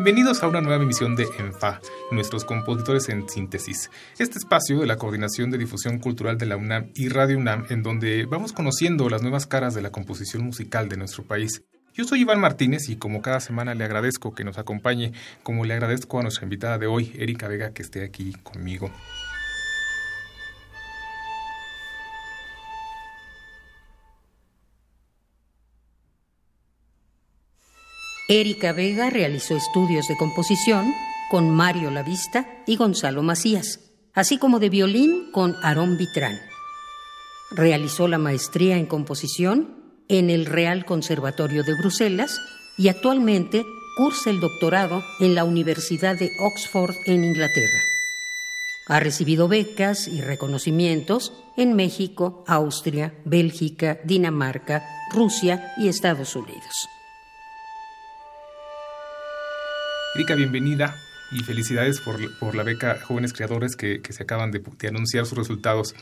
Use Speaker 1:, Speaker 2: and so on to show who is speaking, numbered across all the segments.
Speaker 1: Bienvenidos a una nueva emisión de ENFA, nuestros compositores en síntesis. Este espacio de la Coordinación de Difusión Cultural de la UNAM y Radio UNAM, en donde vamos conociendo las nuevas caras de la composición musical de nuestro país. Yo soy Iván Martínez y como cada semana le agradezco que nos acompañe, como le agradezco a nuestra invitada de hoy, Erika Vega, que esté aquí conmigo.
Speaker 2: Erika Vega realizó estudios de composición con Mario Lavista y Gonzalo Macías, así como de violín con Aarón Vitrán. Realizó la maestría en composición en el Real Conservatorio de Bruselas y actualmente cursa el doctorado en la Universidad de Oxford en Inglaterra. Ha recibido becas y reconocimientos en México, Austria, Bélgica, Dinamarca, Rusia y Estados Unidos.
Speaker 1: Erika, bienvenida y felicidades por, la beca Jóvenes Creadores que, se acaban de, anunciar sus resultados.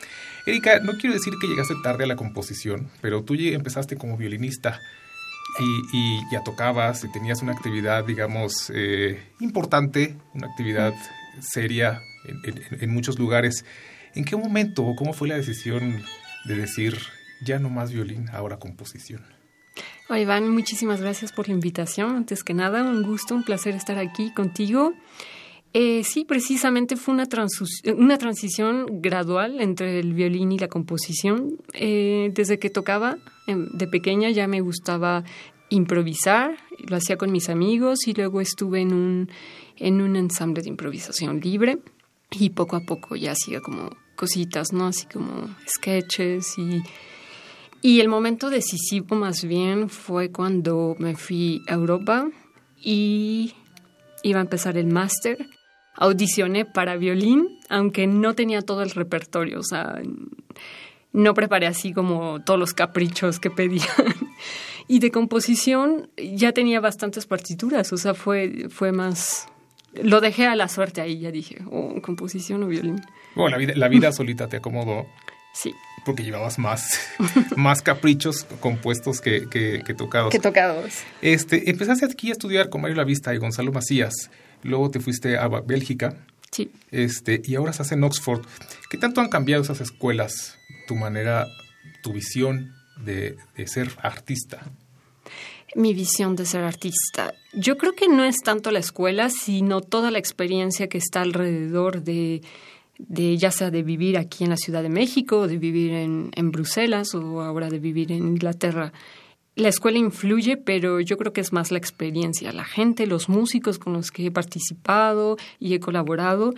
Speaker 1: Erika, no quiero decir que llegaste tarde a la composición, pero tú empezaste como violinista y, ya tocabas y tenías una actividad, digamos, eh, importante, una actividad seria en, muchos lugares. ¿En qué momento o cómo fue la decisión de decir ya no más violín, ahora composición?
Speaker 3: Iván, muchísimas gracias por la invitación. Antes que nada, un gusto, un placer estar aquí contigo. Eh, sí, precisamente fue una, una transición gradual entre el violín y la composición. Eh, desde que tocaba em, de pequeña ya me gustaba improvisar, lo hacía con mis amigos y luego estuve en un, en un ensamble de improvisación libre y poco a poco ya hacía como cositas, ¿no? Así como sketches y y el momento decisivo más bien fue cuando me fui a Europa y iba a empezar el máster. Audicioné para violín, aunque no tenía todo el repertorio, o sea, no preparé así como todos los caprichos que pedían. Y de composición ya tenía bastantes partituras, o sea, fue, fue más... Lo dejé a la suerte ahí, ya dije, o oh, composición o violín.
Speaker 1: Bueno, la vida, la vida solita te acomodó.
Speaker 3: Sí
Speaker 1: porque llevabas más, más caprichos compuestos que, que, tocados.
Speaker 3: Que tocados.
Speaker 1: Este, empezaste aquí a estudiar con Mario Lavista y Gonzalo Macías. Luego te fuiste a Bélgica.
Speaker 3: Sí.
Speaker 1: Este, y ahora estás en Oxford. ¿Qué tanto han cambiado esas escuelas? Tu manera, tu visión de, de ser artista.
Speaker 3: Mi visión de ser artista. Yo creo que no es tanto la escuela, sino toda la experiencia que está alrededor de de ya sea de vivir aquí en la Ciudad de México, de vivir en, Bruselas o ahora de vivir en Inglaterra. La escuela influye, pero yo creo que es más la experiencia, la gente, los músicos con los que he participado y he colaborado.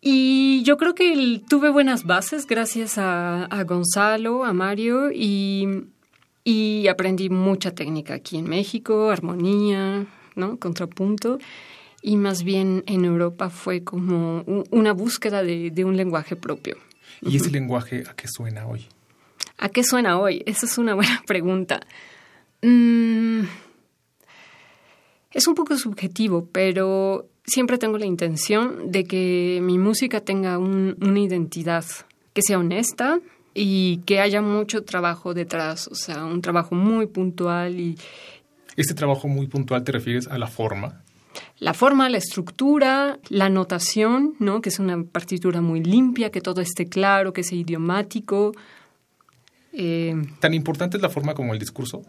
Speaker 3: Y yo creo que tuve buenas bases gracias a, a Gonzalo, a Mario, y, y, aprendí mucha técnica aquí en México, armonía, ¿no? contrapunto y más bien en Europa fue como una búsqueda de, un lenguaje propio.
Speaker 1: ¿Y ese lenguaje a qué suena hoy?
Speaker 3: ¿A qué suena hoy? Esa es una buena pregunta. Mm, es un poco subjetivo, pero siempre tengo la intención de que mi música tenga una identidad, que sea honesta y que haya mucho trabajo detrás, o sea, un trabajo muy puntual y...
Speaker 1: ¿Este trabajo muy puntual te refieres a la forma?
Speaker 3: La forma, la estructura, la notación, ¿no? que es una partitura muy limpia, que todo esté claro, que sea idiomático.
Speaker 1: Eh, ¿Tan importante es la forma como el discurso?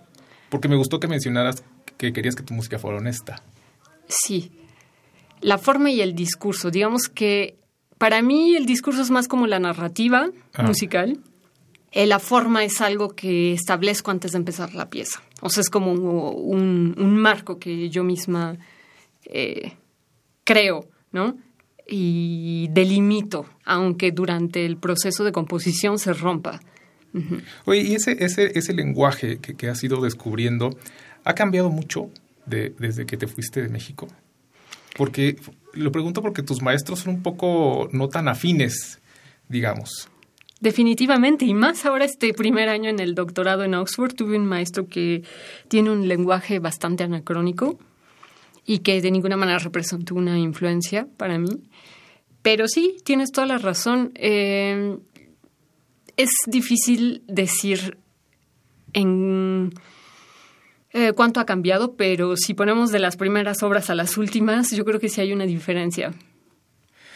Speaker 1: Porque me gustó que mencionaras que querías que tu música fuera honesta.
Speaker 3: Sí, la forma y el discurso. Digamos que para mí el discurso es más como la narrativa musical. Eh, la forma es algo que establezco antes de empezar la pieza. O sea, es como un, un marco que yo misma eh, creo, ¿no? Y delimito, aunque durante el proceso de composición se rompa.
Speaker 1: Oye, y ese, ese, ese lenguaje que, has ido descubriendo, ¿ha cambiado mucho desde que te fuiste de México? Porque, lo pregunto porque tus maestros son un poco no tan afines, digamos.
Speaker 3: Definitivamente, y más ahora este primer año en el doctorado en Oxford, tuve un maestro que tiene un lenguaje bastante anacrónico y que de ninguna manera representó una influencia para mí. Pero sí, tienes toda la razón. Eh, es difícil decir en eh, cuánto ha cambiado, pero si ponemos de las primeras obras a las últimas, yo creo que sí hay una diferencia.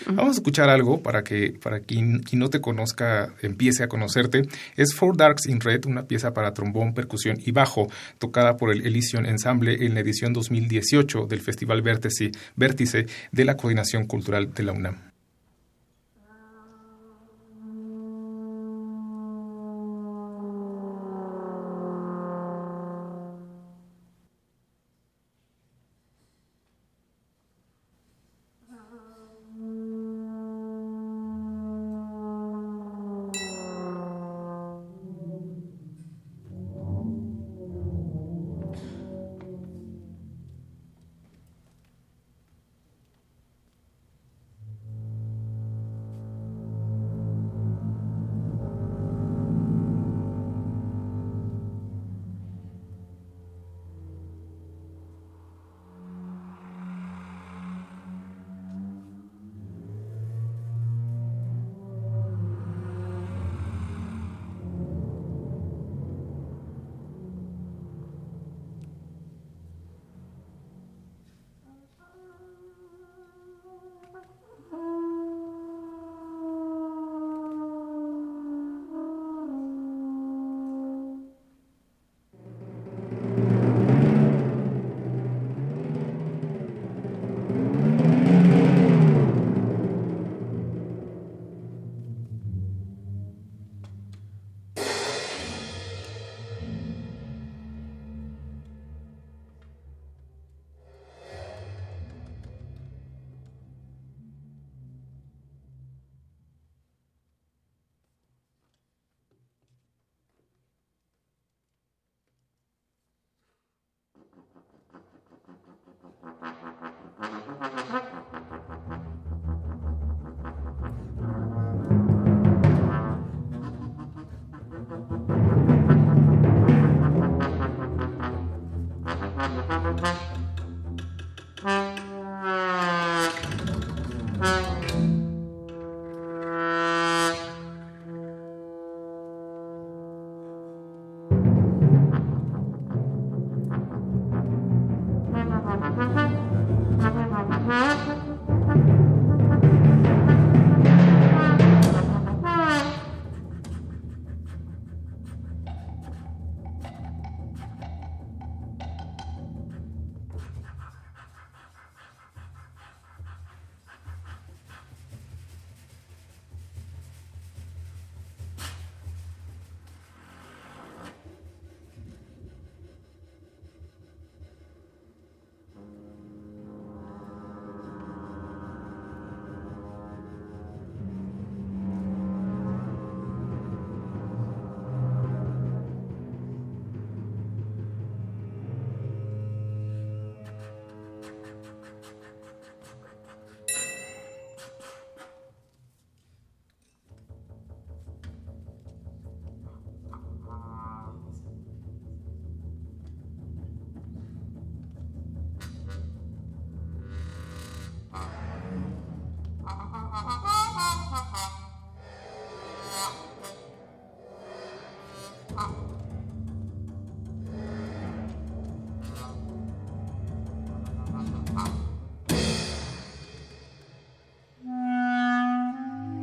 Speaker 1: Vamos a escuchar algo para que para quien, no te conozca empiece a conocerte. Es Four Darks in Red, una pieza para trombón, percusión y bajo, tocada por el Elysian Ensemble en la edición 2018 del Festival Vértice, Vértice de la Coordinación Cultural de la UNAM.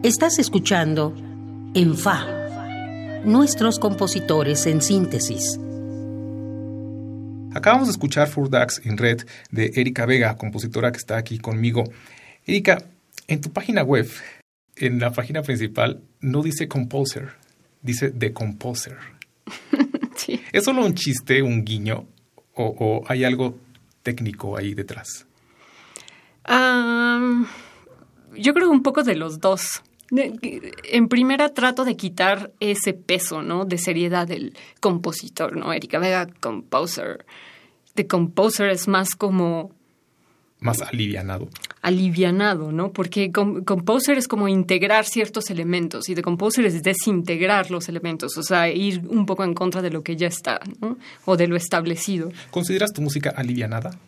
Speaker 2: Estás escuchando en Fa, nuestros compositores en síntesis.
Speaker 1: Acabamos de escuchar Four Ducks in Red de Erika Vega, compositora que está aquí conmigo. Erika, en tu página web, en la página principal, no dice composer, dice The Composer. sí. ¿Es solo un chiste, un guiño, o, hay algo técnico ahí detrás?
Speaker 3: yo creo un poco de los dos. En primera trato de quitar ese peso, ¿no? De seriedad del compositor, ¿no? Erika Vega, composer. The composer es más como...
Speaker 1: Más alivianado.
Speaker 3: alivianado, ¿no? Porque composer es como integrar ciertos elementos y de composer es desintegrar los elementos, o sea, ir un poco en contra de lo que ya está, ¿no? O de lo establecido.
Speaker 1: ¿Consideras tu música alivianada?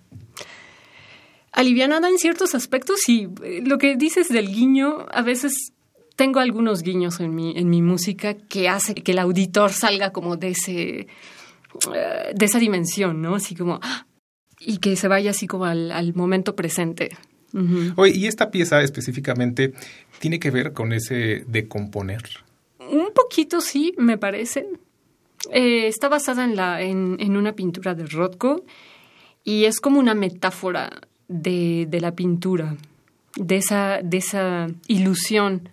Speaker 3: Alivianada en ciertos aspectos, sí. Lo que dices del guiño, a veces tengo algunos guiños en mi, en mi música que hace que el auditor salga como de ese eh, de esa dimensión, ¿no? Así como ¡ah! y que se vaya así como al momento presente.
Speaker 1: Oye, y esta pieza específicamente tiene que ver con ese de componer.
Speaker 3: Un poquito sí, me parece. Eh, está basada en, la, en, una pintura de Rothko y es como una metáfora de, la pintura, de esa, de esa ilusión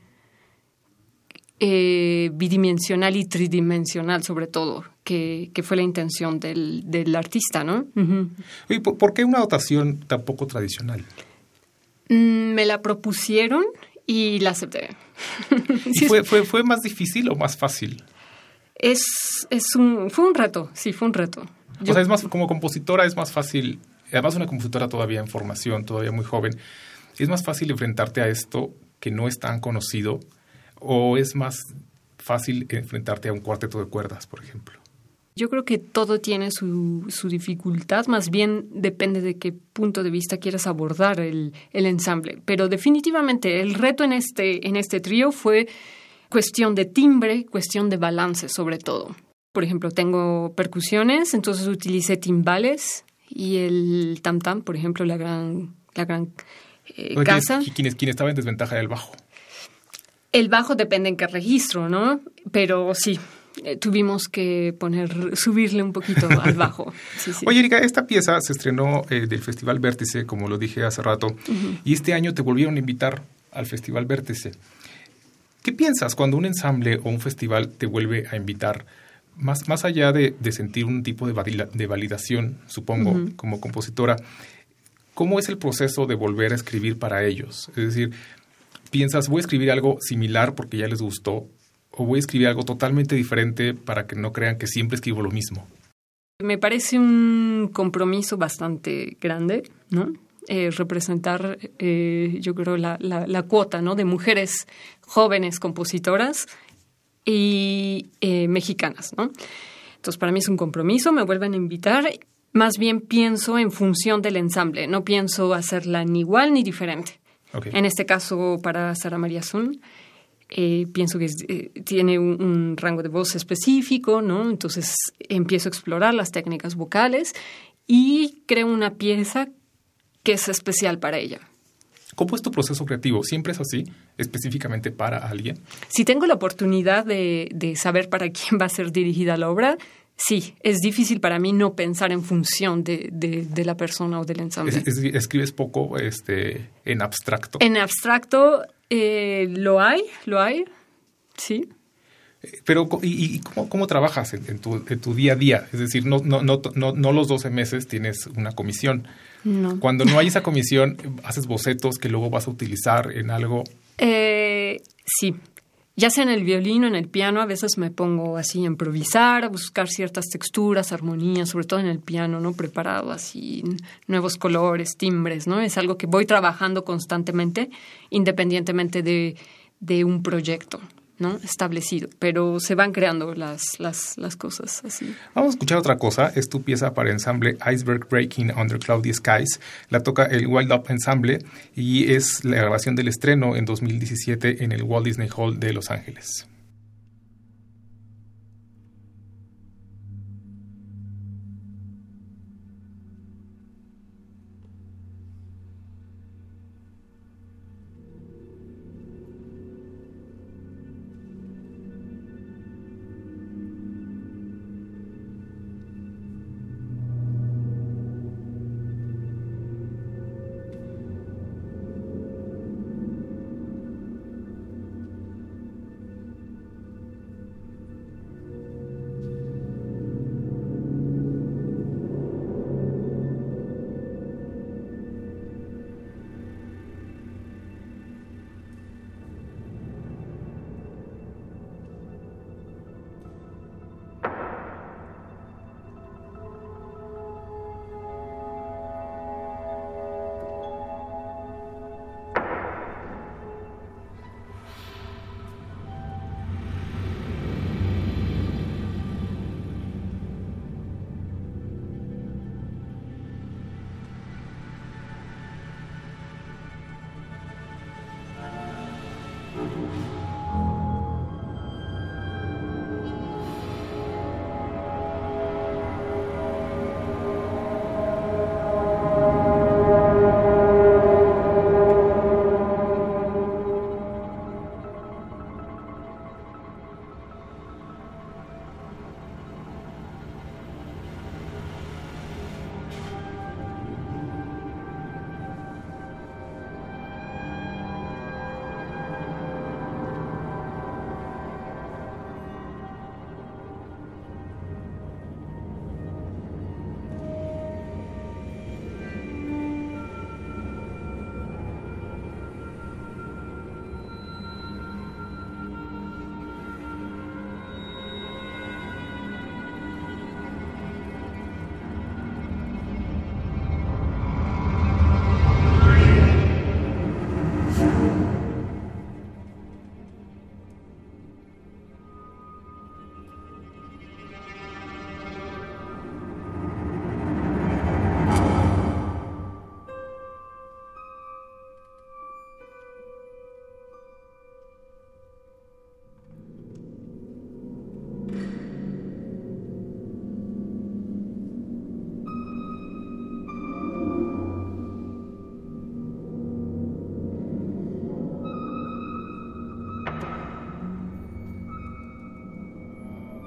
Speaker 3: eh, bidimensional y tridimensional sobre todo, que, fue la intención del, artista, ¿no?
Speaker 1: ¿por qué una dotación tan poco tradicional?
Speaker 3: Mm, me la propusieron y la acepté.
Speaker 1: fue, fue, fue, más difícil o más fácil?
Speaker 3: Es, es un, fue un reto, sí, fue un reto.
Speaker 1: o sea, es más, como compositora es más fácil, además una compositora todavía en formación, todavía muy joven, ¿es más fácil enfrentarte a esto que no es tan conocido o es más fácil enfrentarte a un cuarteto de cuerdas, por ejemplo?
Speaker 3: Yo creo que todo tiene su, su, dificultad, más bien depende de qué punto de vista quieras abordar el, el, ensamble. Pero definitivamente el reto en este, en este trío fue cuestión de timbre, cuestión de balance sobre todo. Por ejemplo, tengo percusiones, entonces utilicé timbales y el tam tam, por ejemplo, la gran, la gran eh, casa.
Speaker 1: ¿quién, ¿Quién estaba en desventaja del bajo?
Speaker 3: El bajo depende en qué registro, ¿no? Pero sí, eh, tuvimos que poner, subirle un poquito al bajo.
Speaker 1: Oye, Erika, esta pieza se estrenó eh, del Festival Vértice, como lo dije hace rato, y este año te volvieron a invitar al Festival Vértice. ¿Qué piensas cuando un ensamble o un festival te vuelve a invitar? Más, más allá de, sentir un tipo de, de validación, supongo, como compositora, ¿cómo es el proceso de volver a escribir para ellos? Es decir, piensas, voy a escribir algo similar porque ya les gustó, o voy a escribir algo totalmente diferente para que no crean que siempre escribo lo mismo?
Speaker 3: Me parece un compromiso bastante grande, ¿no? Eh, representar, eh, yo creo, la, la, cuota ¿no? de mujeres jóvenes compositoras y eh, mexicanas. ¿no? Entonces, para mí es un compromiso, me vuelven a invitar. Más bien pienso en función del ensamble, no pienso hacerla ni igual ni diferente. En este caso, para Sara María Zun, eh, pienso que eh, tiene un, rango de voz específico, ¿no? Entonces empiezo a explorar las técnicas vocales y creo una pieza que es especial para ella.
Speaker 1: ¿Cómo es tu proceso creativo? ¿Siempre es así, específicamente para alguien?
Speaker 3: Si tengo la oportunidad de, saber para quién va a ser dirigida la obra, sí, es difícil para mí no pensar en función de, la persona o del ensamble.
Speaker 1: ¿Escribes poco este, en abstracto?
Speaker 3: En abstracto eh, lo hay, lo hay, sí.
Speaker 1: Pero, ¿y, cómo, trabajas en, tu, día a día? Es decir, no, no, no, no, los 12 meses tienes una comisión. Cuando no hay esa comisión, haces bocetos que luego vas a utilizar en algo.
Speaker 3: Eh, sí, ya sea en el violín o en el piano, a veces me pongo así a improvisar, a buscar ciertas texturas, armonías, sobre todo en el piano, ¿no? Preparado así, nuevos colores, timbres, ¿no? Es algo que voy trabajando constantemente, independientemente de, de un proyecto. ¿No? establecido, pero se van creando las, las, las, cosas así.
Speaker 1: Vamos a escuchar otra cosa, es tu pieza para ensamble Iceberg Breaking Under Cloudy Skies, la toca el Wild Up Ensemble y es la grabación del estreno en 2017 en el Walt Disney Hall de Los Ángeles.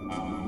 Speaker 2: Um,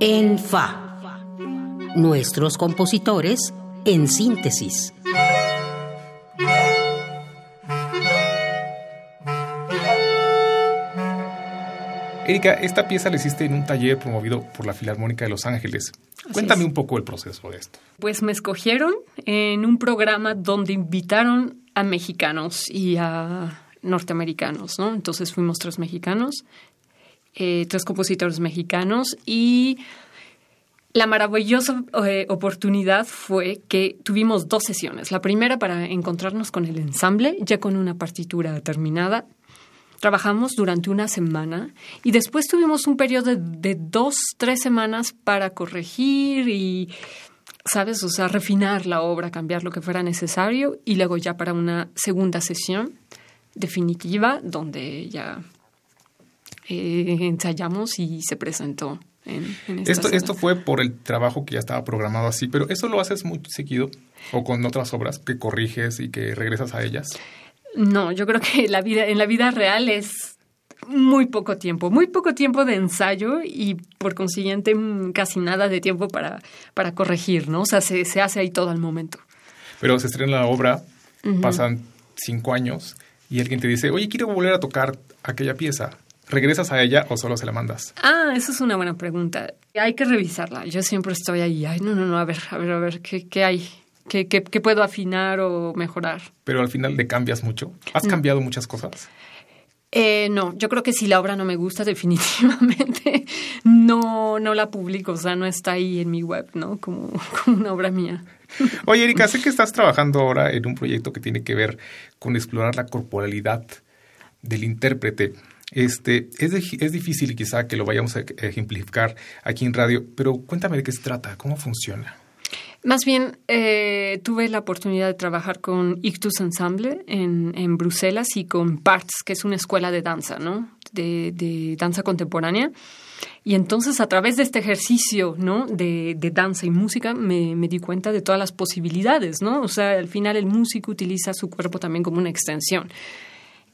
Speaker 2: en Fa. Nuestros compositores en síntesis.
Speaker 1: Erika, esta pieza la hiciste en un taller promovido por la Filarmónica de Los Ángeles. Cuéntame un poco el proceso de esto.
Speaker 3: Pues me escogieron en un programa donde invitaron a mexicanos y a norteamericanos, ¿no? Entonces fuimos tres mexicanos, eh, tres compositores mexicanos y la maravillosa eh, oportunidad fue que tuvimos dos sesiones. La primera para encontrarnos con el ensamble, ya con una partitura terminada, Trabajamos durante una semana y después tuvimos un periodo de, dos, tres semanas para corregir y, ¿sabes? O sea, refinar la obra, cambiar lo que fuera necesario y luego ya para una segunda sesión definitiva donde ya eh, ensayamos y se presentó. En,
Speaker 1: esto, esto fue por el trabajo que ya estaba programado así, pero ¿eso lo haces muy seguido o con otras obras que corriges y que regresas a ellas?
Speaker 3: No, yo creo que la vida, en la vida real es muy poco tiempo, muy poco tiempo de ensayo y por consiguiente mm, casi nada de tiempo para, para corregir, ¿no? O sea, se, se hace ahí todo al momento.
Speaker 1: Pero se estrena la obra, pasan cinco años y alguien te dice, oye, quiero volver a tocar aquella pieza. ¿Regresas a ella o solo se la mandas?
Speaker 3: Ah, esa es una buena pregunta. Hay que revisarla. Yo siempre estoy ahí. Ay, no, no, no, a ver, a ver, a ver, ¿qué, qué hay? ¿Qué, puedo afinar o mejorar?
Speaker 1: Pero al final le cambias mucho. ¿Has cambiado muchas cosas?
Speaker 3: Eh, no, yo creo que si la obra no me gusta, definitivamente no, no la publico, o sea, no está ahí en mi web, ¿no? Como, una obra mía.
Speaker 1: Oye, Erika, sé que estás trabajando ahora en un proyecto que tiene que ver con explorar la corporalidad del intérprete. Este, es, es difícil quizá que lo vayamos a ejemplificar aquí en radio, pero cuéntame de qué se trata, cómo funciona.
Speaker 3: Más bien, eh, tuve la oportunidad de trabajar con Ictus Ensemble en, en, Bruselas y con Parts, que es una escuela de danza, ¿no? De, de danza contemporánea. Y entonces, a través de este ejercicio, ¿no? De, de danza y música, me, me, di cuenta de todas las posibilidades, ¿no? O sea, al final el músico utiliza su cuerpo también como una extensión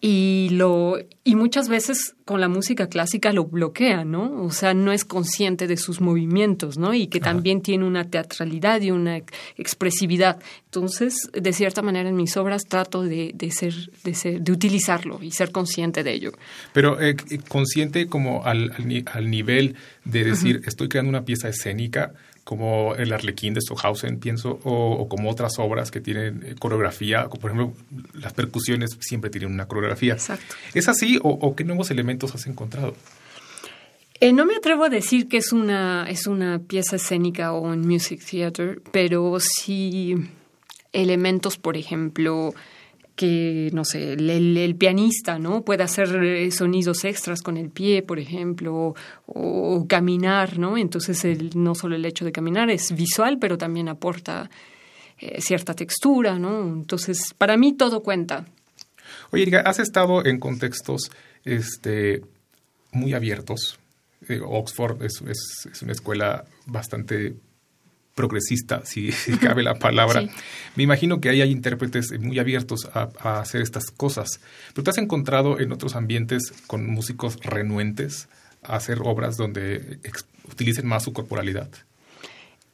Speaker 3: y lo y muchas veces con la música clásica lo bloquea, ¿no? O sea, no es consciente de sus movimientos, ¿no? Y que también tiene una teatralidad y una expresividad. Entonces, de cierta manera en mis obras trato de, de ser de ser de utilizarlo y ser consciente de ello.
Speaker 1: Pero eh, consciente como al, al, nivel de decir, estoy creando una pieza escénica como el Arlequín de Stockhausen, pienso, o, como otras obras que tienen eh, coreografía, por ejemplo, las percusiones siempre tienen una coreografía.
Speaker 3: Exacto.
Speaker 1: ¿Es así o, qué nuevos elementos has encontrado?
Speaker 3: Eh, no me atrevo a decir que es una, es una pieza escénica o un music theater, pero sí elementos, por ejemplo, que, no sé, el, pianista, ¿no? Puede hacer eh, sonidos extras con el pie, por ejemplo, o, caminar, ¿no? Entonces, el, no solo el hecho de caminar es visual, pero también aporta eh, cierta textura, ¿no? Entonces, para mí todo cuenta.
Speaker 1: Oye, has estado en contextos este, muy abiertos. Eh, Oxford es, es una escuela bastante progresista, si, cabe la palabra. Me imagino que ahí hay intérpretes muy abiertos a, hacer estas cosas. Pero te has encontrado en otros ambientes con músicos renuentes a hacer obras donde utilicen más su corporalidad.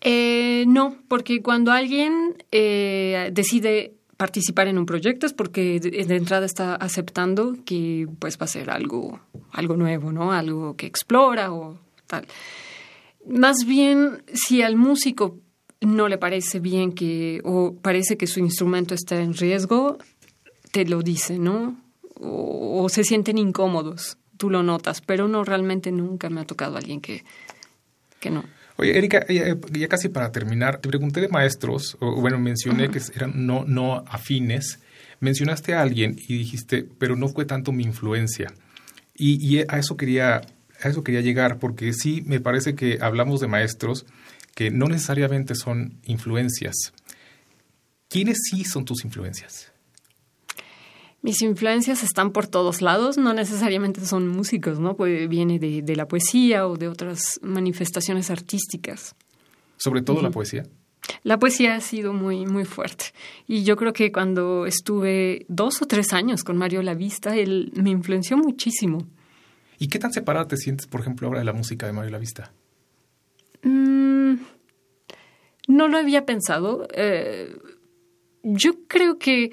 Speaker 3: Eh, no, porque cuando alguien eh, decide participar en un proyecto es porque de, entrada está aceptando que pues va a ser algo, algo nuevo, ¿no? Algo que explora o tal. Más bien, si al músico no le parece bien que, o parece que su instrumento está en riesgo, te lo dice, ¿no? O, se sienten incómodos, tú lo notas, pero no, realmente nunca me ha tocado alguien que, que no.
Speaker 1: Oye, Erika, ya, casi para terminar, te pregunté de maestros, o bueno, mencioné que eran no, no afines. Mencionaste a alguien y dijiste, pero no fue tanto mi influencia. Y, y a eso quería a eso quería llegar, porque sí me parece que hablamos de maestros que no necesariamente son influencias. ¿Quiénes sí son tus influencias?
Speaker 3: Mis influencias están por todos lados, no necesariamente son músicos, ¿no? Pues viene de, la poesía o de otras manifestaciones artísticas.
Speaker 1: ¿Sobre todo la poesía?
Speaker 3: La poesía ha sido muy, muy fuerte. Y yo creo que cuando estuve dos o tres años con Mario Lavista, él me influenció muchísimo.
Speaker 1: ¿Y qué tan separada te sientes, por ejemplo, ahora de la música de Mario La Vista?
Speaker 3: Mm, no lo había pensado. Eh, yo creo que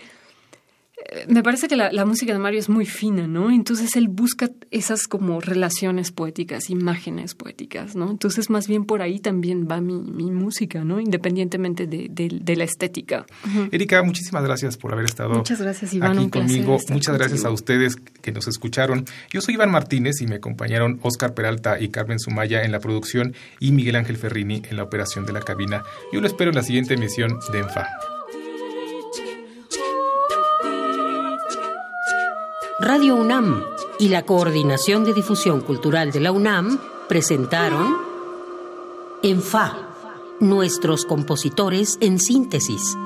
Speaker 3: me parece que la, música de Mario es muy fina, ¿no? Entonces él busca esas como relaciones poéticas, imágenes poéticas, ¿no? Entonces más bien por ahí también va mi, música, ¿no? Independientemente de, la estética.
Speaker 1: Erika, muchísimas gracias por haber estado
Speaker 3: Muchas gracias, Iván,
Speaker 1: aquí conmigo. Muchas gracias a ustedes que nos escucharon. Yo soy Iván Martínez y me acompañaron Oscar Peralta y Carmen Sumaya en la producción y Miguel Ángel Ferrini en la operación de la cabina. Yo lo espero en la siguiente emisión de ENFA.
Speaker 2: Radio UNAM y la Coordinación de Difusión Cultural de la UNAM presentaron En Fa, nuestros compositores en síntesis